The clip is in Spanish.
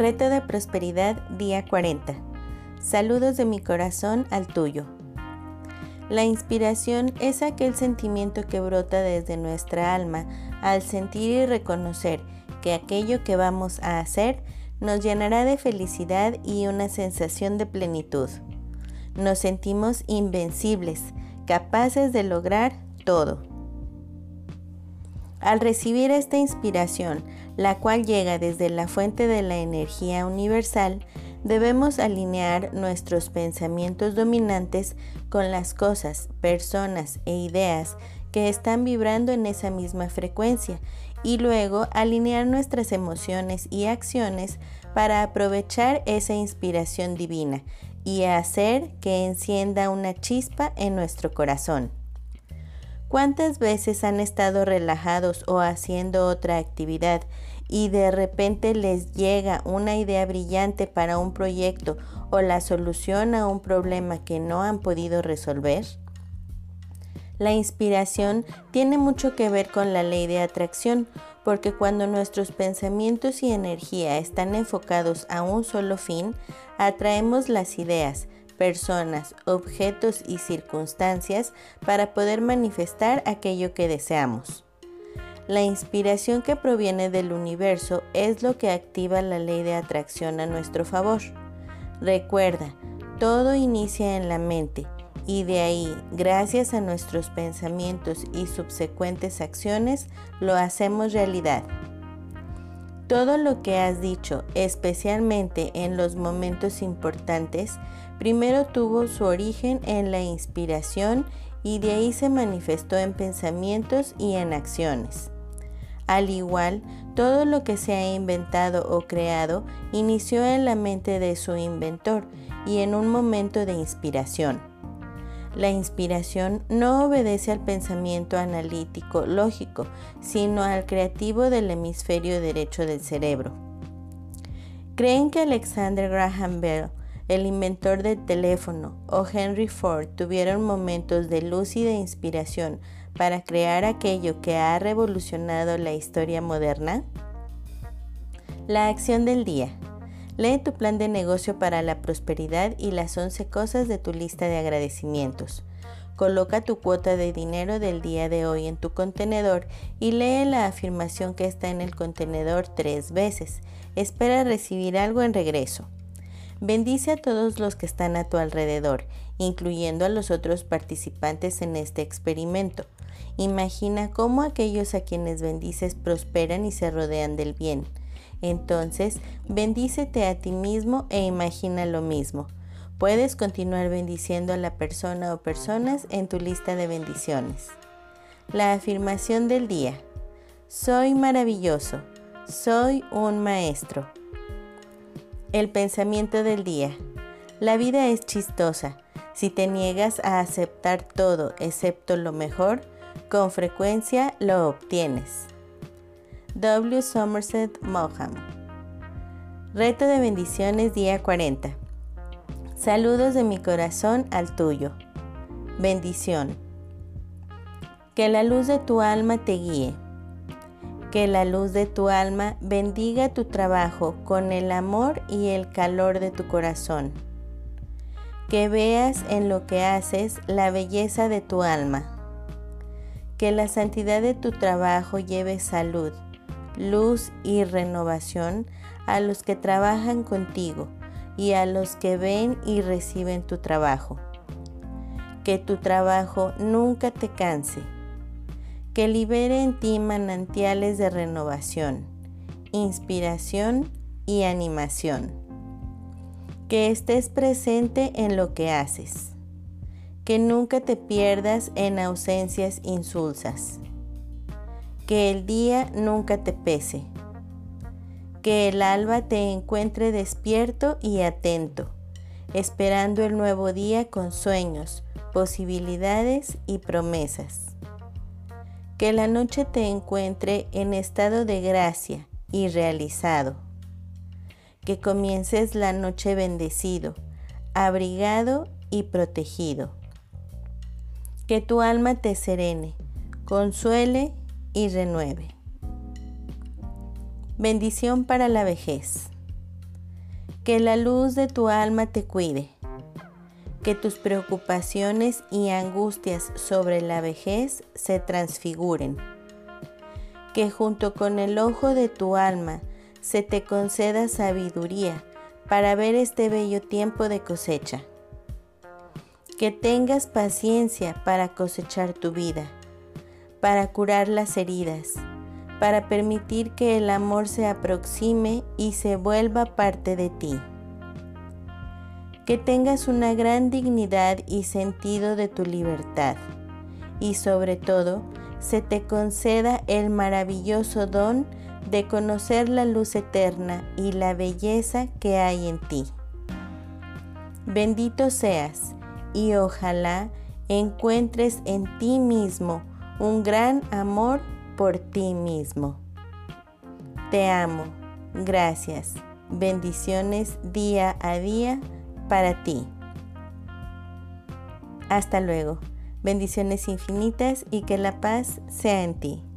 Reto de Prosperidad, día 40. Saludos de mi corazón al tuyo. La inspiración es aquel sentimiento que brota desde nuestra alma al sentir y reconocer que aquello que vamos a hacer nos llenará de felicidad y una sensación de plenitud. Nos sentimos invencibles, capaces de lograr todo. Al recibir esta inspiración, la cual llega desde la fuente de la energía universal, debemos alinear nuestros pensamientos dominantes con las cosas, personas e ideas que están vibrando en esa misma frecuencia y luego alinear nuestras emociones y acciones para aprovechar esa inspiración divina y hacer que encienda una chispa en nuestro corazón. ¿Cuántas veces han estado relajados o haciendo otra actividad y de repente les llega una idea brillante para un proyecto o la solución a un problema que no han podido resolver? La inspiración tiene mucho que ver con la ley de atracción, porque cuando nuestros pensamientos y energía están enfocados a un solo fin, atraemos las ideas, personas, objetos y circunstancias para poder manifestar aquello que deseamos. La inspiración que proviene del universo es lo que activa la ley de atracción a nuestro favor. Recuerda, todo inicia en la mente y de ahí, gracias a nuestros pensamientos y subsecuentes acciones, lo hacemos realidad. Todo lo que has dicho, especialmente en los momentos importantes, primero tuvo su origen en la inspiración y de ahí se manifestó en pensamientos y en acciones. Al igual, todo lo que se ha inventado o creado inició en la mente de su inventor y en un momento de inspiración. La inspiración no obedece al pensamiento analítico lógico, sino al creativo del hemisferio derecho del cerebro. ¿Creen que Alexander Graham Bell, el inventor del teléfono, o Henry Ford tuvieron momentos de de inspiración para crear aquello que ha revolucionado la historia moderna? La acción del día. Lee tu plan de negocio para la prosperidad y las 11 cosas de tu lista de agradecimientos. Coloca tu cuota de dinero del día de hoy en tu contenedor y lee la afirmación que está en el contenedor tres veces. Espera recibir algo en regreso. Bendice a todos los que están a tu alrededor, incluyendo a los otros participantes en este experimento. Imagina cómo aquellos a quienes bendices prosperan y se rodean del bien. Entonces, bendícete a ti mismo e imagina lo mismo. Puedes continuar bendiciendo a la persona o personas en tu lista de bendiciones. La afirmación del día. Soy maravilloso. Soy un maestro. El pensamiento del día. La vida es chistosa. Si te niegas a aceptar todo excepto lo mejor, con frecuencia lo obtienes. W. Somerset Maugham. Reto de bendiciones día 40. Saludos de mi corazón al tuyo. Bendición. Que la luz de tu alma te guíe. Que la luz de tu alma bendiga tu trabajo con el amor y el calor de tu corazón. Que veas en lo que haces la belleza de tu alma. Que la santidad de tu trabajo lleve salud luz y renovación a los que trabajan contigo y a los que ven y reciben tu trabajo. Que tu trabajo nunca te canse, que libere en ti manantiales de renovación, inspiración y animación. Que estés presente en lo que haces, que nunca te pierdas en ausencias insulsas que el día nunca te pese, que el alba te encuentre despierto y atento, esperando el nuevo día con sueños, posibilidades y promesas. Que la noche te encuentre en estado de gracia y realizado. Que comiences la noche bendecido, abrigado y protegido. Que tu alma te serene, consuele y renueve. Bendición para la vejez. Que la luz de tu alma te cuide. Que tus preocupaciones y angustias sobre la vejez se transfiguren. Que junto con el ojo de tu alma se te conceda sabiduría para ver este bello tiempo de cosecha. Que tengas paciencia para cosechar tu vida, para curar las heridas, para permitir que el amor se aproxime y se vuelva parte de ti. Que tengas una gran dignidad y sentido de tu libertad y sobre todo se te conceda el maravilloso don de conocer la luz eterna y la belleza que hay en ti. Bendito seas y ojalá encuentres en ti mismo un gran amor por ti mismo. Te amo. Gracias. Bendiciones día a día para ti. Hasta luego. Bendiciones infinitas y que la paz sea en ti.